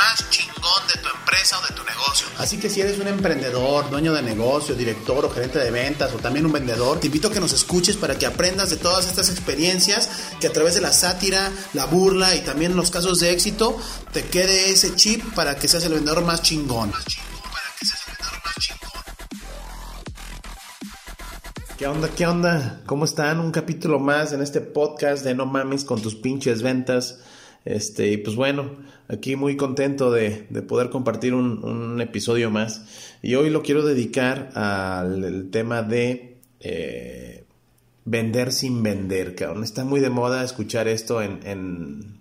más chingón de tu empresa o de tu negocio. Así que si eres un emprendedor, dueño de negocio, director o gerente de ventas o también un vendedor, te invito a que nos escuches para que aprendas de todas estas experiencias que a través de la sátira, la burla y también los casos de éxito te quede ese chip para que seas el vendedor más chingón. ¿Qué onda? ¿Qué onda? ¿Cómo están? Un capítulo más en este podcast de No mames con tus pinches ventas. Este, y pues bueno, aquí muy contento de, poder compartir un, episodio más. Y hoy lo quiero dedicar al tema de eh, vender sin vender, cabrón. Está muy de moda escuchar esto en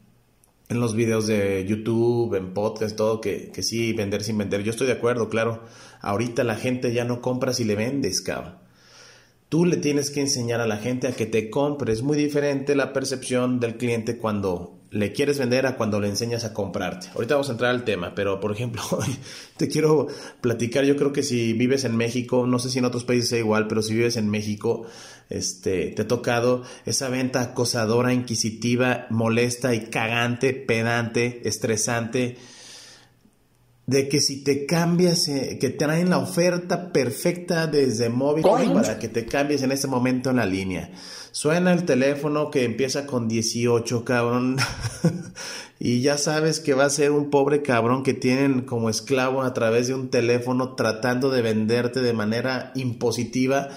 en los videos de YouTube, en podcast, todo, que, que sí, vender sin vender. Yo estoy de acuerdo, claro. Ahorita la gente ya no compra si le vendes, cabrón. Tú le tienes que enseñar a la gente a que te compre. Es muy diferente la percepción del cliente cuando le quieres vender a cuando le enseñas a comprarte. Ahorita vamos a entrar al tema, pero por ejemplo, te quiero platicar, yo creo que si vives en México, no sé si en otros países sea igual, pero si vives en México, este, te ha tocado esa venta acosadora, inquisitiva, molesta y cagante, pedante, estresante, de que si te cambias, eh, que traen la oferta perfecta desde móvil para que te cambies en este momento en la línea. Suena el teléfono que empieza con 18, cabrón. y ya sabes que va a ser un pobre cabrón que tienen como esclavo a través de un teléfono tratando de venderte de manera impositiva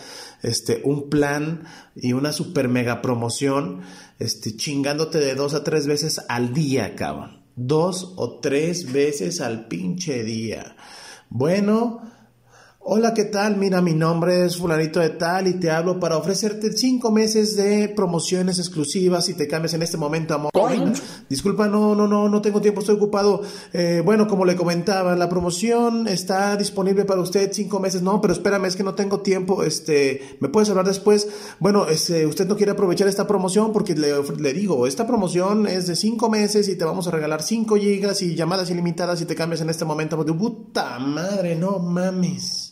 este un plan y una super mega promoción este chingándote de dos a tres veces al día, cabrón. Dos o tres veces al pinche día. Bueno, Hola, ¿qué tal? Mira, mi nombre es fulanito de tal y te hablo para ofrecerte cinco meses de promociones exclusivas y te cambias en este momento a Disculpa, no, no, no, no tengo tiempo, estoy ocupado. Eh, bueno, como le comentaba, la promoción está disponible para usted cinco meses. No, pero espérame, es que no tengo tiempo. Este, ¿me puedes hablar después? Bueno, este, usted no quiere aprovechar esta promoción porque le, le digo, esta promoción es de cinco meses y te vamos a regalar cinco gigas y llamadas ilimitadas y te cambias en este momento. Puta madre, no mames.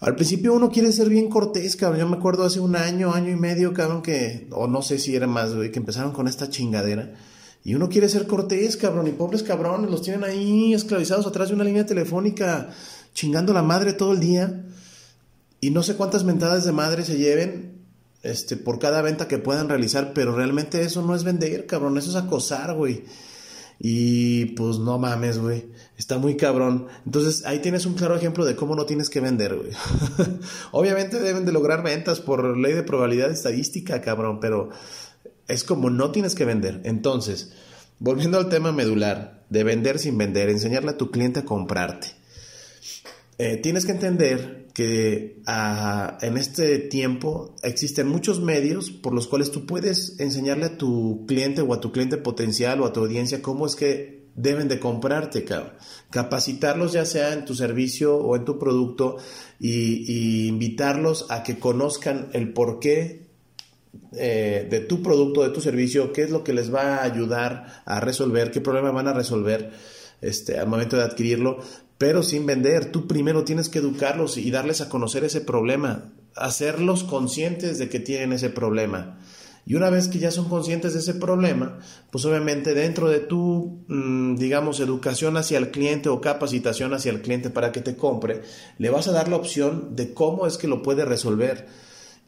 Al principio uno quiere ser bien cortés, cabrón. Yo me acuerdo hace un año, año y medio, cabrón, que, o no sé si era más, güey, que empezaron con esta chingadera. Y uno quiere ser cortés, cabrón, y pobres cabrones, los tienen ahí esclavizados atrás de una línea telefónica, chingando la madre todo el día. Y no sé cuántas mentadas de madre se lleven, este, por cada venta que puedan realizar, pero realmente eso no es vender, cabrón, eso es acosar, güey. Y pues no mames, güey. Está muy cabrón. Entonces ahí tienes un claro ejemplo de cómo no tienes que vender, güey. Obviamente deben de lograr ventas por ley de probabilidad estadística, cabrón, pero es como no tienes que vender. Entonces, volviendo al tema medular de vender sin vender, enseñarle a tu cliente a comprarte. Eh, tienes que entender que ah, en este tiempo existen muchos medios por los cuales tú puedes enseñarle a tu cliente o a tu cliente potencial o a tu audiencia cómo es que deben de comprarte, cabrón. Capacitarlos ya sea en tu servicio o en tu producto y, invitarlos a que conozcan el porqué eh, de tu producto, de tu servicio, qué es lo que les va a ayudar a resolver, qué problema van a resolver este, al momento de adquirirlo, pero sin vender. Tú primero tienes que educarlos y darles a conocer ese problema, hacerlos conscientes de que tienen ese problema. Y una vez que ya son conscientes de ese problema, pues obviamente dentro de tu, mm, digamos, educación hacia el cliente o capacitación hacia el cliente para que te compre, le vas a dar la opción de cómo es que lo puede resolver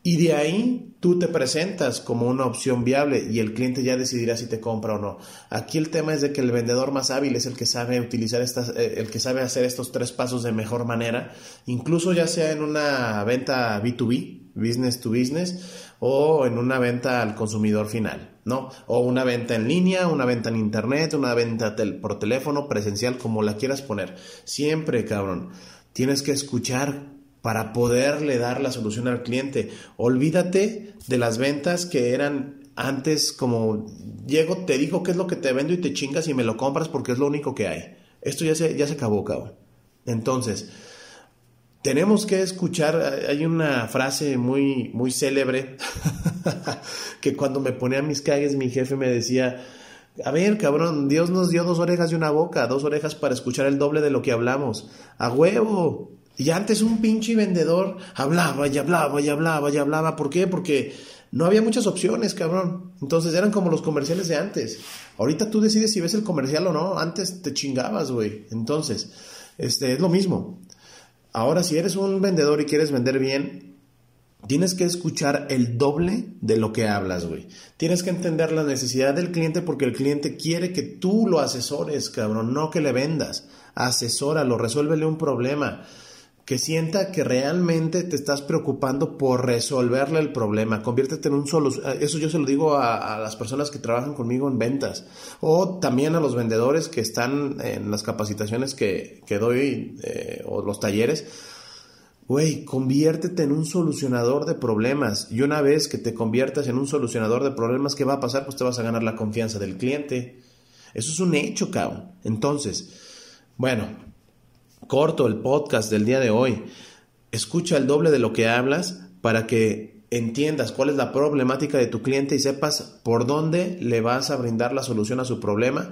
y de ahí tú te presentas como una opción viable y el cliente ya decidirá si te compra o no. Aquí el tema es de que el vendedor más hábil es el que sabe utilizar estas, eh, el que sabe hacer estos tres pasos de mejor manera, incluso ya sea en una venta B2B, business to business, o en una venta al consumidor final, ¿no? O una venta en línea, una venta en internet, una venta por teléfono, presencial, como la quieras poner. Siempre, cabrón, tienes que escuchar para poderle dar la solución al cliente. Olvídate de las ventas que eran antes como llego, te digo qué es lo que te vendo y te chingas y me lo compras porque es lo único que hay. Esto ya se, ya se acabó, cabrón. Entonces, tenemos que escuchar, hay una frase muy, muy célebre que cuando me ponía mis cagues mi jefe me decía, A ver, cabrón, Dios nos dio dos orejas y una boca, dos orejas para escuchar el doble de lo que hablamos. A huevo. Y antes un pinche vendedor hablaba y hablaba y hablaba y hablaba. ¿Por qué? Porque no había muchas opciones, cabrón. Entonces eran como los comerciales de antes. Ahorita tú decides si ves el comercial o no. Antes te chingabas, güey. Entonces, este, es lo mismo. Ahora, si eres un vendedor y quieres vender bien, tienes que escuchar el doble de lo que hablas, güey. Tienes que entender la necesidad del cliente porque el cliente quiere que tú lo asesores, cabrón, no que le vendas. Asesóralo, resuélvele un problema que sienta que realmente te estás preocupando por resolverle el problema. Conviértete en un solo... Eso yo se lo digo a, las personas que trabajan conmigo en ventas o también a los vendedores que están en las capacitaciones que, que doy eh, o los talleres. Güey, conviértete en un solucionador de problemas. Y una vez que te conviertas en un solucionador de problemas, ¿qué va a pasar? Pues te vas a ganar la confianza del cliente. Eso es un hecho, cabrón. Entonces, bueno, corto el podcast del día de hoy. Escucha el doble de lo que hablas para que entiendas cuál es la problemática de tu cliente y sepas por dónde le vas a brindar la solución a su problema,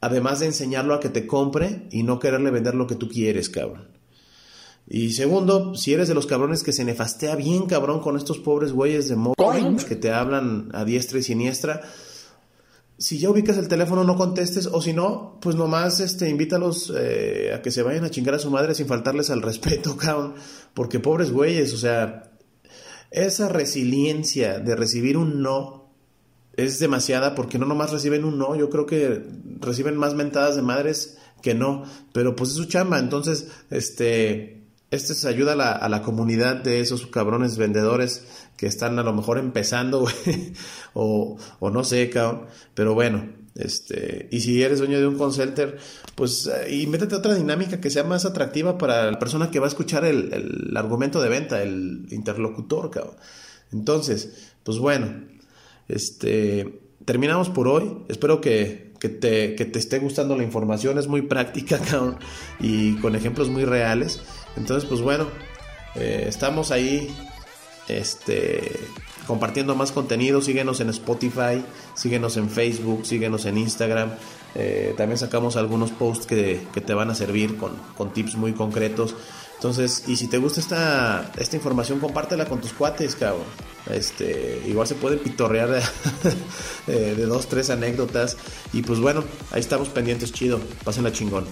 además de enseñarlo a que te compre y no quererle vender lo que tú quieres, cabrón. Y segundo, si eres de los cabrones que se nefastea bien cabrón con estos pobres güeyes de móvil que te hablan a diestra y siniestra, si ya ubicas el teléfono, no contestes, o si no, pues nomás este, invítalos eh, a que se vayan a chingar a su madre sin faltarles al respeto, cabrón. Porque pobres güeyes, o sea, esa resiliencia de recibir un no es demasiada porque no nomás reciben un no, yo creo que reciben más mentadas de madres que no, pero pues es su chamba, entonces, este, este se ayuda a la, comunidad de esos cabrones vendedores que están a lo mejor empezando, o, o no sé, cabrón, pero bueno, este, y si eres dueño de un call pues, eh, métete otra dinámica que sea más atractiva para la persona que va a escuchar el, el argumento de venta, el interlocutor, cabrón. Entonces, pues bueno, este, terminamos por hoy. Espero que, que, te, esté gustando la información. Es muy práctica, y con ejemplos muy reales. Entonces, pues bueno, eh, estamos ahí este, compartiendo más contenido. Síguenos en Spotify, síguenos en Facebook, síguenos en Instagram. Eh, también sacamos algunos posts que, te van a servir con, tips muy concretos. Entonces, y si te gusta esta, esta información, compártela con tus cuates, cabrón. Este, igual se pueden pitorrear de, de dos, tres anécdotas. Y pues bueno, ahí estamos pendientes, chido. Pásenla chingón.